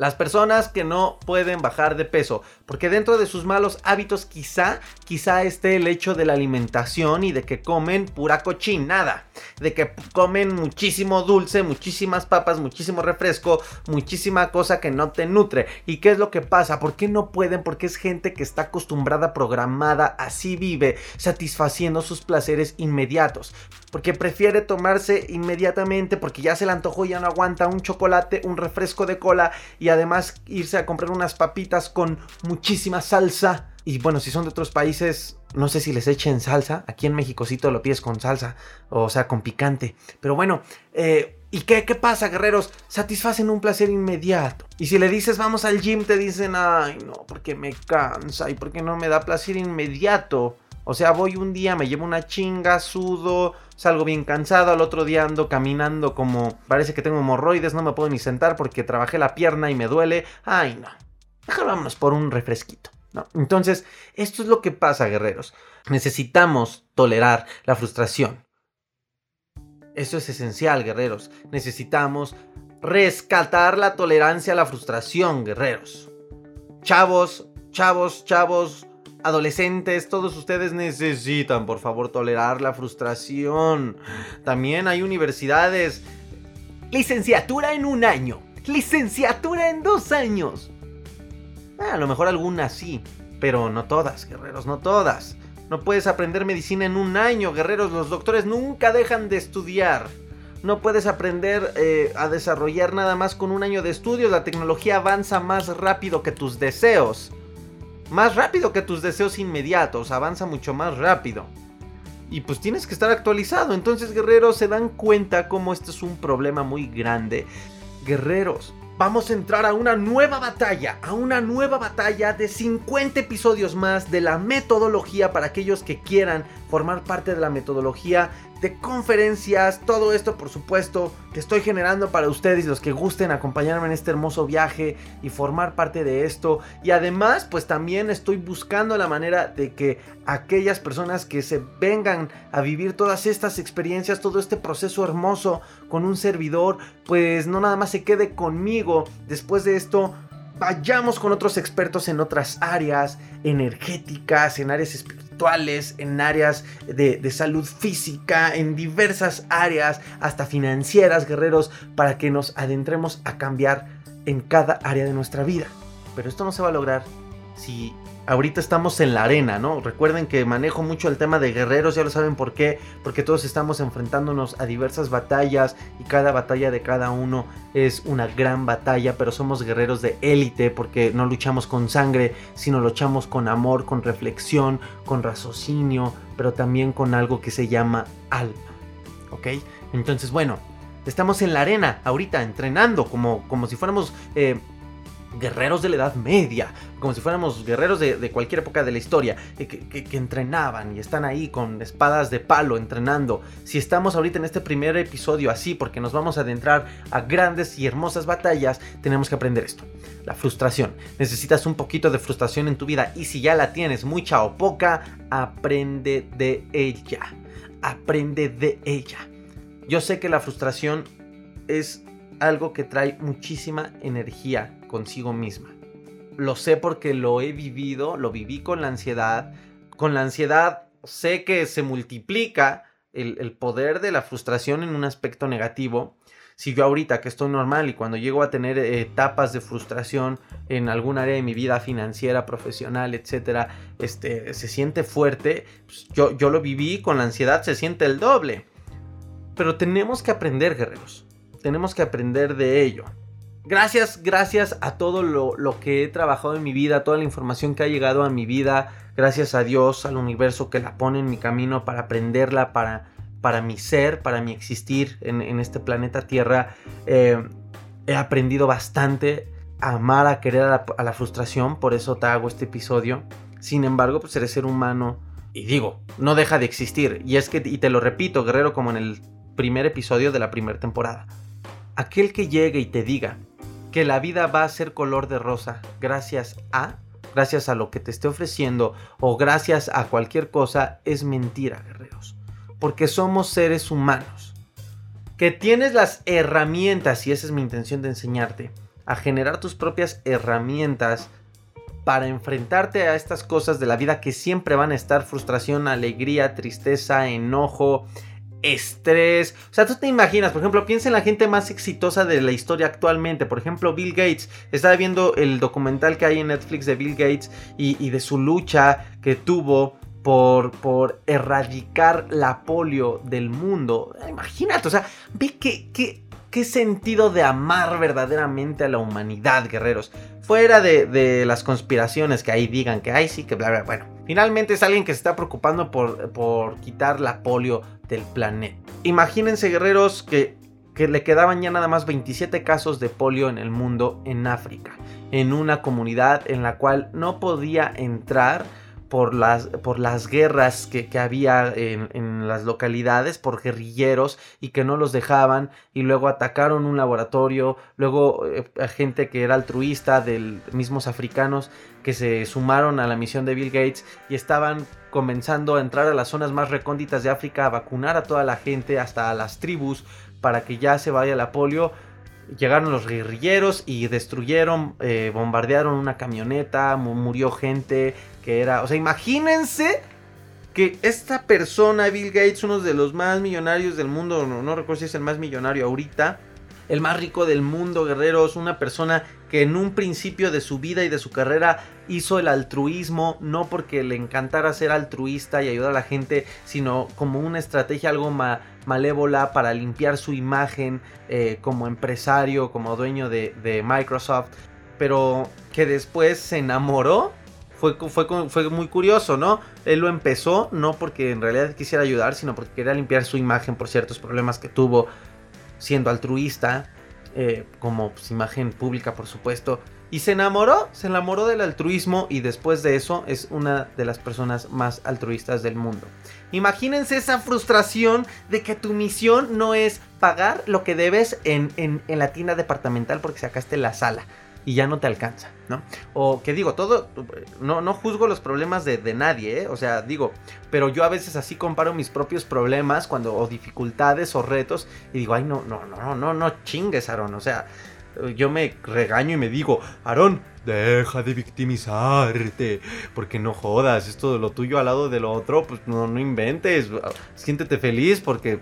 Las personas que no pueden bajar de peso, porque dentro de sus malos hábitos quizá, quizá esté el hecho de la alimentación y de que comen pura cochinada, de que comen muchísimo dulce, muchísimas papas, muchísimo refresco, muchísima cosa que no te nutre. ¿Y qué es lo que pasa? ¿Por qué no pueden? Porque es gente que está acostumbrada, programada, así vive, satisfaciendo sus placeres inmediatos. Porque prefiere tomarse inmediatamente porque ya se le antojó ya no aguanta un chocolate, un refresco de cola y además irse a comprar unas papitas con muchísima salsa. Y bueno, si son de otros países, no sé si les echen salsa. Aquí en México lo pides con salsa, o sea, con picante. Pero bueno, eh, ¿y qué, qué pasa, guerreros? Satisfacen un placer inmediato. Y si le dices vamos al gym, te dicen, ay, no, porque me cansa y porque no me da placer inmediato. O sea, voy un día, me llevo una chinga, sudo, salgo bien cansado, al otro día ando caminando como parece que tengo hemorroides, no me puedo ni sentar porque trabajé la pierna y me duele. Ay, no. Mejor vámonos por un refresquito. Entonces, esto es lo que pasa, guerreros. Necesitamos tolerar la frustración. Eso es esencial, guerreros. Necesitamos rescatar la tolerancia a la frustración, guerreros. Chavos, chavos, chavos, adolescentes, todos ustedes necesitan, por favor, tolerar la frustración. También hay universidades. Licenciatura en un año. Licenciatura en dos años. Ah, a lo mejor algunas sí, pero no todas, guerreros, no todas. No puedes aprender medicina en un año, guerreros. Los doctores nunca dejan de estudiar. No puedes aprender eh, a desarrollar nada más con un año de estudios. La tecnología avanza más rápido que tus deseos. Más rápido que tus deseos inmediatos, avanza mucho más rápido. y pues tienes que estar actualizado. Entonces, guerreros, se dan cuenta cómo esto es un problema muy grande. Guerreros, vamos a entrar a una nueva batalla, a una nueva batalla de 50 episodios más de la metodología para aquellos que quieran formar parte de la metodología de conferencias, todo esto por supuesto que estoy generando para ustedes los que gusten acompañarme en este hermoso viaje y formar parte de esto. Y además pues también estoy buscando la manera de que aquellas personas que se vengan a vivir todas estas experiencias, todo este proceso hermoso con un servidor, pues no nada más se quede conmigo después de esto vayamos con otros expertos en otras áreas energéticas, en áreas espirituales, en áreas de, salud física, en diversas áreas, hasta financieras, guerreros, para que nos adentremos a cambiar en cada área de nuestra vida. Pero esto no se va a lograr si ahorita estamos en la arena, ¿no? Recuerden que manejo mucho el tema de guerreros, ya lo saben por qué, porque todos estamos enfrentándonos a diversas batallas y cada batalla de cada uno es una gran batalla, pero somos guerreros de élite porque no luchamos con sangre, sino luchamos con amor, con reflexión, con raciocinio, pero también con algo que se llama alma, ¿ok? Entonces, bueno, estamos en la arena ahorita entrenando como, como si fuéramos... Eh, guerreros de la Edad Media, como si fuéramos guerreros de, cualquier época de la historia, que, entrenaban y están ahí con espadas de palo entrenando. Si estamos ahorita en este primer episodio así, porque nos vamos a adentrar a grandes y hermosas batallas, tenemos que aprender esto. La frustración. Necesitas un poquito de frustración en tu vida y si ya la tienes, mucha o poca, aprende de ella. Aprende de ella. Yo sé que la frustración es algo que trae muchísima energía consigo misma. Lo sé porque lo he vivido, lo viví con la ansiedad. Con la ansiedad sé que se multiplica el, poder de la frustración en un aspecto negativo. Si yo ahorita que estoy normal y cuando llego a tener etapas de frustración en algún área de mi vida financiera, profesional, etcétera, este, se siente fuerte, pues yo, yo lo viví con la ansiedad, se siente el doble. Pero tenemos que aprender, guerreros. Tenemos que aprender de ello. Gracias, gracias a todo lo, que he trabajado en mi vida, toda la información que ha llegado a mi vida, gracias a Dios, al universo que la pone en mi camino para aprenderla, para, para mi ser, para mi existir en, este planeta Tierra. Eh, he aprendido bastante a amar, a querer a la, frustración, por eso te hago este episodio. Sin embargo, pues eres ser humano y digo, no deja de existir. Y es que, y te lo repito, guerrero, como en el primer episodio de la primera temporada. Aquel que llegue y te diga que la vida va a ser color de rosa gracias a, gracias a lo que te esté ofreciendo o gracias a cualquier cosa, es mentira, guerreros. Porque somos seres humanos. Que tienes las herramientas, y esa es mi intención de enseñarte, a generar tus propias herramientas para enfrentarte a estas cosas de la vida que siempre van a estar frustración, alegría, tristeza, enojo, estrés. O sea, tú te imaginas, por ejemplo, piensa en la gente más exitosa de la historia actualmente. Por ejemplo, Bill Gates. Estaba viendo el documental que hay en Netflix de Bill Gates y, de su lucha que tuvo por, por, erradicar la polio del mundo. Imagínate, o sea, ve que, qué sentido de amar verdaderamente a la humanidad, guerreros. Fuera de, las conspiraciones que ahí digan que hay sí, que bla, bla. Bueno, finalmente es alguien que se está preocupando por, por quitar la polio del planeta. Imagínense, guerreros, que, que le quedaban ya nada más 27 casos de polio en el mundo en África. En una comunidad en la cual no podía entrar por las, por las guerras que, había en, las localidades, por guerrilleros y que no los dejaban y luego atacaron un laboratorio, luego eh, gente que era altruista de mismos africanos que se sumaron a la misión de Bill Gates y estaban comenzando a entrar a las zonas más recónditas de África, a vacunar a toda la gente, hasta a las tribus, para que ya se vaya la polio llegaron los guerrilleros y destruyeron, eh, bombardearon una camioneta, murió gente que era, o sea, imagínense que esta persona, Bill Gates, uno de los más millonarios del mundo, no, no recuerdo si es el más millonario ahorita, el más rico del mundo, guerreros, una persona que en un principio de su vida y de su carrera hizo el altruismo, no porque le encantara ser altruista y ayudar a la gente, sino como una estrategia algo malévola para limpiar su imagen eh, como empresario, como dueño de, Microsoft, pero que después se enamoró fue, fue, fue muy curioso, ¿no? Él lo empezó no porque en realidad quisiera ayudar, sino porque quería limpiar su imagen por ciertos problemas que tuvo siendo altruista, eh, como pues, imagen pública, por supuesto. Y se enamoró, se enamoró del altruismo y después de eso es una de las personas más altruistas del mundo. Imagínense esa frustración de que tu misión no es pagar lo que debes en, en, la tienda departamental porque sacaste la sala y ya no te alcanza, ¿no? O que digo, todo, no, no juzgo los problemas de, nadie, ¿eh? O sea, digo, pero yo a veces así comparo mis propios problemas cuando, o dificultades o retos y digo, ay, no, no, no, no, no chingues, Aaron, o sea, yo me regaño y me digo, Aaron, deja de victimizarte, porque no jodas, esto de lo tuyo al lado de lo otro, pues no, no inventes, siéntete feliz porque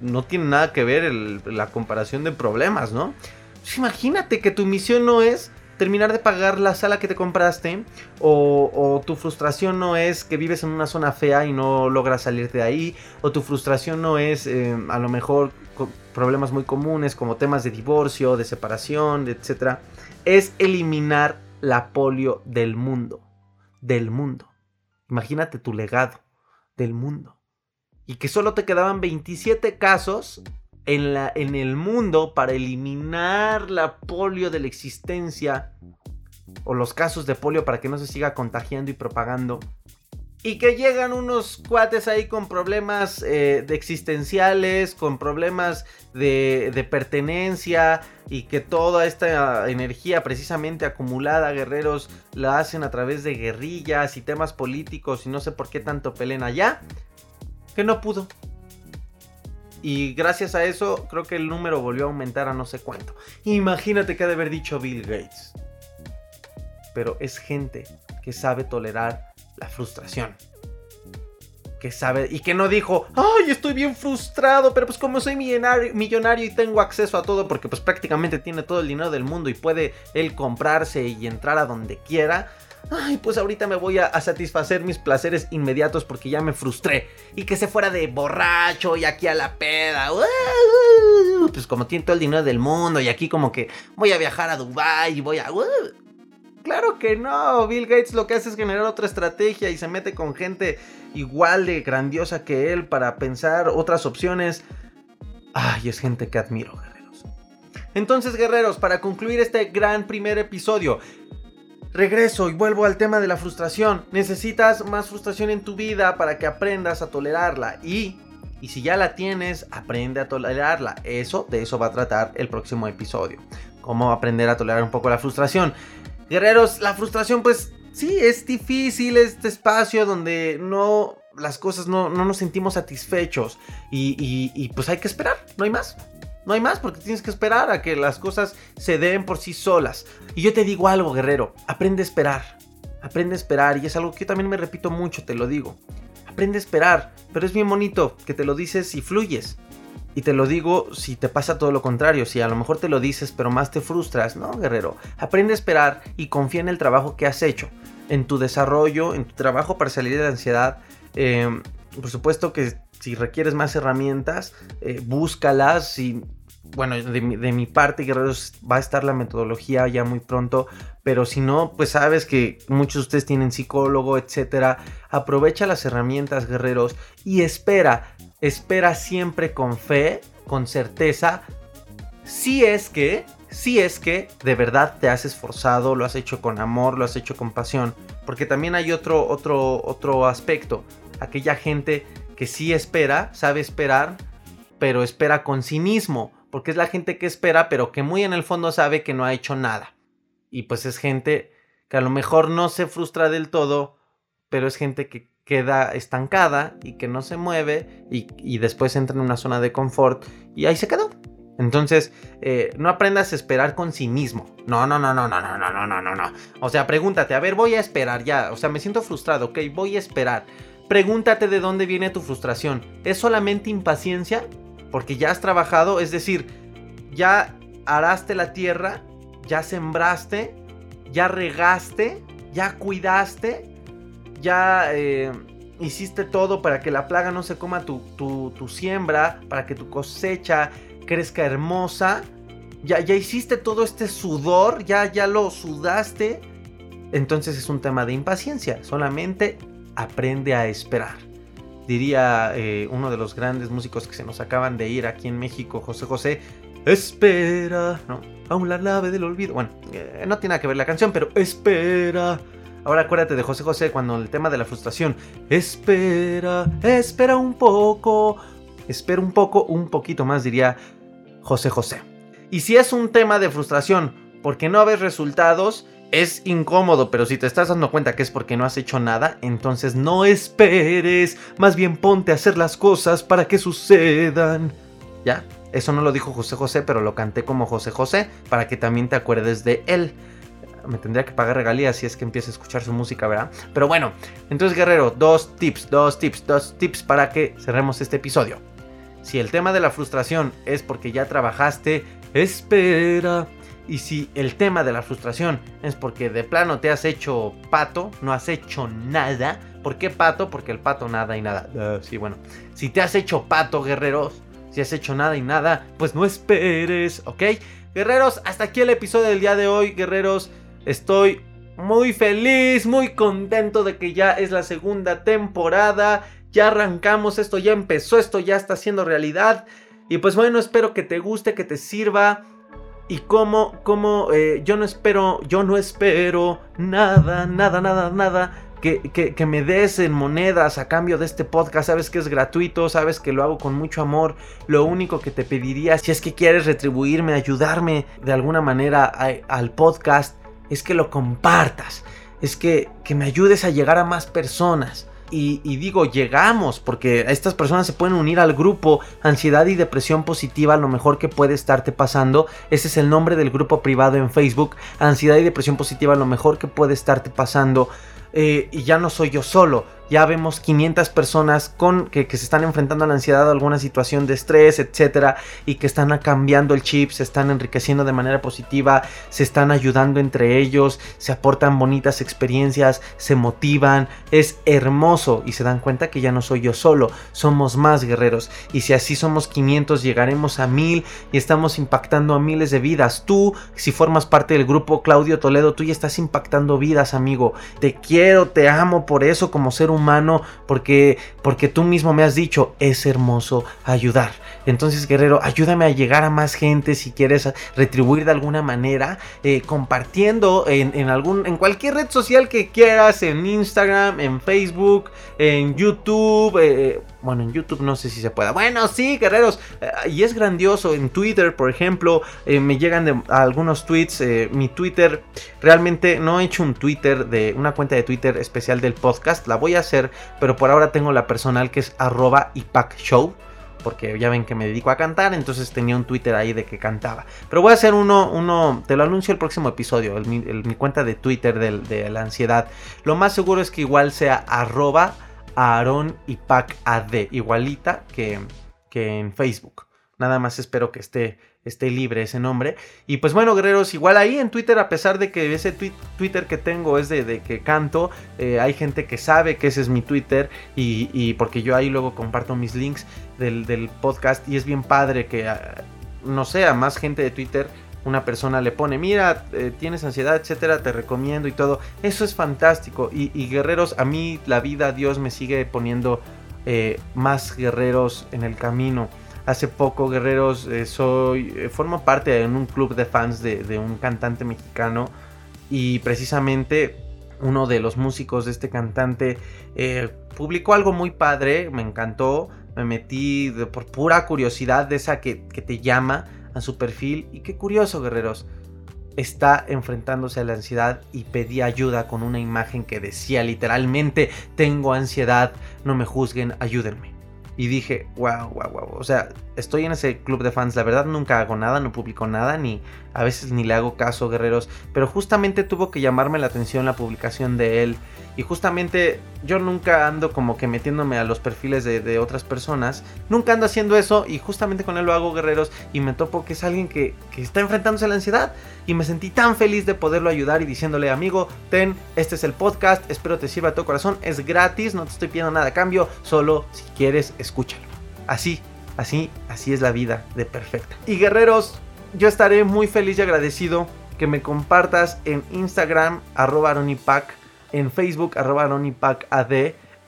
no tiene nada que ver la comparación de problemas, ¿no? Pues imagínate que tu misión no es terminar de pagar la sala que te compraste o, tu frustración no es que vives en una zona fea y no logras salir de ahí o tu frustración no es eh, a lo mejor problemas muy comunes como temas de divorcio, de separación, etc. Es eliminar la polio del mundo, del mundo. Imagínate tu legado del mundo. Y que solo te quedaban 27 casos en, la, en el mundo para eliminar la polio de la existencia o los casos de polio para que no se siga contagiando y propagando. Y que llegan unos cuates ahí con problemas eh, de existenciales, con problemas de, pertenencia y que toda esta energía precisamente acumulada, guerreros, la hacen a través de guerrillas y temas políticos y no sé por qué tanto peleen allá, que no pudo. Y gracias a eso creo que el número volvió a aumentar a no sé cuánto. Imagínate que ha de haber dicho Bill Gates. Pero es gente que sabe tolerar la frustración. Que sabe y que no dijo, ay, estoy bien frustrado, pero pues como soy millonario, millonario y tengo acceso a todo, porque pues prácticamente tiene todo el dinero del mundo y puede él comprarse y entrar a donde quiera ay, pues ahorita me voy a, satisfacer mis placeres inmediatos porque ya me frustré. Y que se fuera de borracho y aquí a la peda. Pues como tiene todo el dinero del mundo y aquí como que voy a viajar a Dubai y voy a... Claro que no, Bill Gates lo que hace es generar otra estrategia y se mete con gente igual de grandiosa que él para pensar otras opciones. Ay, es gente que admiro, guerreros. Entonces, guerreros, para concluir este gran primer episodio, Regreso y vuelvo al tema de la frustración. Necesitas más frustración en tu vida para que aprendas a tolerarla y y si ya la tienes, aprende a tolerarla. Eso, de eso va a tratar el próximo episodio. Cómo aprender a tolerar un poco la frustración. Guerreros, la frustración pues sí, es difícil este espacio donde no las cosas no, nos sentimos satisfechos y, y pues hay que esperar, no hay más. No hay más porque tienes que esperar a que las cosas se den por sí solas. Y yo te digo algo, guerrero, aprende a esperar. Aprende a esperar y es algo que yo también me repito mucho, te lo digo. Aprende a esperar, pero es bien bonito que te lo dices y fluyes. Y te lo digo si te pasa todo lo contrario, si a lo mejor te lo dices pero más te frustras, ¿no, guerrero? Aprende a esperar y confía en el trabajo que has hecho, en tu desarrollo, en tu trabajo para salir de la ansiedad. Eh, por supuesto que si requieres más herramientas, eh, búscalas. Si, bueno, de, mi parte, guerreros, va a estar la metodología ya muy pronto. Pero si no, pues sabes que muchos de ustedes tienen psicólogo, etcétera. Aprovecha las herramientas, guerreros, y espera. Espera siempre con fe, con certeza. Si es que, si es que de verdad te has esforzado, lo has hecho con amor, lo has hecho con pasión. Porque también hay otro, otro, otro aspecto. Aquella gente que sí espera, sabe esperar, pero espera con cinismo, porque es la gente que espera, pero que muy en el fondo sabe que no ha hecho nada. Y pues es gente que a lo mejor no se frustra del todo, pero es gente que queda estancada y que no se mueve y, después entra en una zona de confort y ahí se quedó. Entonces, eh, no aprendas a esperar con cinismo. No, no, no, no, no, no, no, no, no, no. O sea, pregúntate, a ver, voy a esperar ya. O sea, me siento frustrado, ok, voy a esperar. Pregúntate de dónde viene tu frustración. ¿Es solamente impaciencia? Porque ya has trabajado, es decir, ya araste la tierra, ya sembraste, ya regaste, ya cuidaste, ya eh, hiciste todo para que la plaga no se coma tu, tu, siembra, para que tu cosecha crezca hermosa. Ya, ya hiciste todo este sudor, ya, ya lo sudaste entonces es un tema de impaciencia. Solamente aprende a esperar. Diría eh, uno de los grandes músicos que se nos acaban de ir aquí en México, José José, espera, ¿no? Aún la nave del olvido. Bueno, eh, no tiene nada que ver la canción, pero espera. Ahora acuérdate de José José cuando el tema de la frustración. Espera, espera un poco. Espera un poco, un poquito más, diría José José. Y si es un tema de frustración porque no ves resultados, es incómodo, pero si te estás dando cuenta que es porque no has hecho nada, entonces no esperes, más bien ponte a hacer las cosas para que sucedan. ¿Ya? Eso no lo dijo José José, pero lo canté como José José para que también te acuerdes de él. Me tendría que pagar regalías si es que empieza a escuchar su música, ¿verdad? Pero bueno, entonces guerrero, dos tips, dos tips, dos tips para que cerremos este episodio. Si el tema de la frustración es porque ya trabajaste, espera. Y si el tema de la frustración es porque de plano te has hecho pato, no has hecho nada. ¿Por qué pato? Porque el pato nada y nada. Ah, sí, bueno. Si te has hecho pato, guerreros, si has hecho nada y nada, pues no esperes, ¿ok? Guerreros, hasta aquí el episodio del día de hoy, guerreros. Estoy muy feliz, muy contento de que ya es la segunda temporada. Ya arrancamos, esto ya empezó, esto ya está siendo realidad. Y pues bueno, espero que te guste, que te sirva. Y como, como, eh, yo no espero, yo no espero nada, nada, nada, nada que, me des en monedas a cambio de este podcast. Sabes que es gratuito, sabes que lo hago con mucho amor. Lo único que te pediría, si es que quieres retribuirme, ayudarme de alguna manera al podcast, es que lo compartas. Es que, que me ayudes a llegar a más personas. Y, digo, llegamos, porque estas personas se pueden unir al grupo Ansiedad y Depresión Positiva, lo mejor que puede estarte pasando. Ese es el nombre del grupo privado en Facebook. Ansiedad y Depresión Positiva, lo mejor que puede estarte pasando. Eh, y ya no soy yo solo ya vemos 500 personas con, que, se están enfrentando a la ansiedad o alguna situación de estrés, etcétera, y que están cambiando el chip, se están enriqueciendo de manera positiva, se están ayudando entre ellos, se aportan bonitas experiencias, se motivan, es hermoso y se dan cuenta que ya no soy yo solo, somos más guerreros y si así somos 500 llegaremos a mil y estamos impactando a miles de vidas. Tú, si formas parte del grupo Claudio Toledo, tú ya estás impactando vidas, amigo. Te quiero, te amo por eso como ser humano humano porque, porque tú mismo me has dicho, es hermoso ayudar. Entonces, guerrero, ayúdame a llegar a más gente si quieres retribuir de alguna manera, eh, compartiendo en, algún, en cualquier red social que quieras, en Instagram, en Facebook, en YouTube. Eh, bueno, en YouTube no sé si se pueda. Bueno, sí, guerreros. Eh, y es grandioso. En Twitter, por ejemplo, me llegan algunos tweets. mi Twitter, realmente no he hecho un Twitter de una cuenta de Twitter especial del podcast. La voy a hacer, pero por ahora tengo la personal que es arroba show porque ya ven que me dedico a cantar, entonces tenía un Twitter ahí de que cantaba. Pero voy a hacer uno, uno te lo anuncio el próximo episodio, mi, cuenta de Twitter de, la ansiedad. Lo más seguro es que igual sea arroba Aaron y Pac igualita que, que en Facebook. Nada más espero que esté esté libre ese nombre. Y pues bueno, guerreros, igual ahí en Twitter, a pesar de que ese Twitter que tengo es de, que canto, eh, hay gente que sabe que ese es mi Twitter y, porque yo ahí luego comparto mis links del, podcast y es bien padre que, ah, no sé, a más gente de Twitter una persona le pone, mira, eh, tienes ansiedad, etcétera, te recomiendo y todo. Eso es fantástico. Y, guerreros, a mí la vida, Dios me sigue poniendo eh, más guerreros en el camino. Hace poco, guerreros, eh, soy eh, formo parte de un club de fans de, un cantante mexicano y precisamente uno de los músicos de este cantante eh, publicó algo muy padre, me encantó, me metí por pura curiosidad de esa que, que te llama a su perfil y qué curioso, guerreros está enfrentándose a la ansiedad y pedí ayuda con una imagen que decía literalmente, tengo ansiedad, no me juzguen, ayúdenme. Y dije, wow, wow, wow. O sea, estoy en ese club de fans. La verdad nunca hago nada, no publico nada, ni a veces ni le hago caso, guerreros. Pero justamente tuvo que llamarme la atención la publicación de él. Y justamente yo nunca ando como que metiéndome a los perfiles de, otras personas. Nunca ando haciendo eso. Y justamente con él lo hago, guerreros. Y me topo que es alguien que, que está enfrentándose a la ansiedad. Y me sentí tan feliz de poderlo ayudar y diciéndole, amigo, ten, este es el podcast. Espero te sirva a tu corazón. Es gratis, no te estoy pidiendo nada a cambio. Solo si quieres, escúchalo. Así, Así, así es la vida de perfecta. Y guerreros, yo estaré muy feliz y agradecido que me compartas en Instagram, arroba aronipac, en Facebook, arroba aronipacad,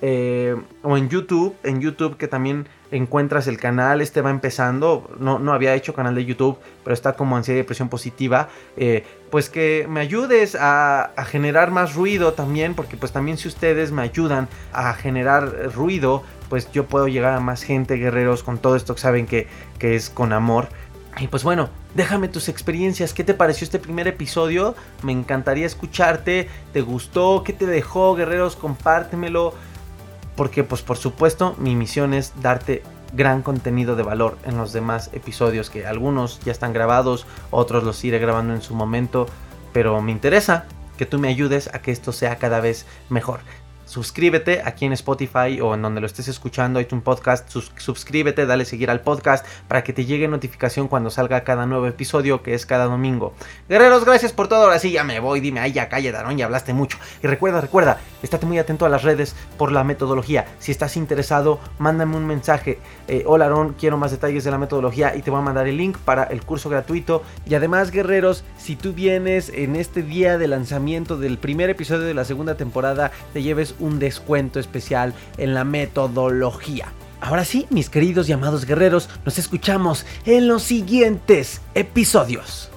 eh, o en YouTube, en YouTube que también encuentras el canal, este va empezando, no, no había hecho canal de YouTube, pero está como ansiedad y depresión positiva, eh, pues que me ayudes a, generar más ruido también, porque pues también si ustedes me ayudan a generar ruido, pues yo puedo llegar a más gente, guerreros, con todo esto que saben que, que es con amor. Y pues bueno, déjame tus experiencias. ¿Qué te pareció este primer episodio? Me encantaría escucharte. ¿Te gustó? ¿Qué te dejó, guerreros? Compártemelo porque pues por supuesto mi misión es darte gran contenido de valor en los demás episodios que algunos ya están grabados, otros los iré grabando en su momento, pero me interesa que tú me ayudes a que esto sea cada vez mejor suscríbete aquí en Spotify o en donde lo estés escuchando, un podcast, suscríbete, dale seguir al podcast para que te llegue notificación cuando salga cada nuevo episodio que es cada domingo. Guerreros, gracias por todo, ahora sí ya me voy, dime, ay ya calle Darón, ya hablaste mucho. Y recuerda, recuerda, estate muy atento a las redes por la metodología. Si estás interesado, mándame un mensaje, eh, hola Aaron, quiero más detalles de la metodología y te voy a mandar el link para el curso gratuito. Y además, guerreros, si tú vienes en este día de lanzamiento del primer episodio de la segunda temporada, te lleves un descuento especial en la metodología. Ahora sí, mis queridos llamados guerreros, nos escuchamos en los siguientes episodios.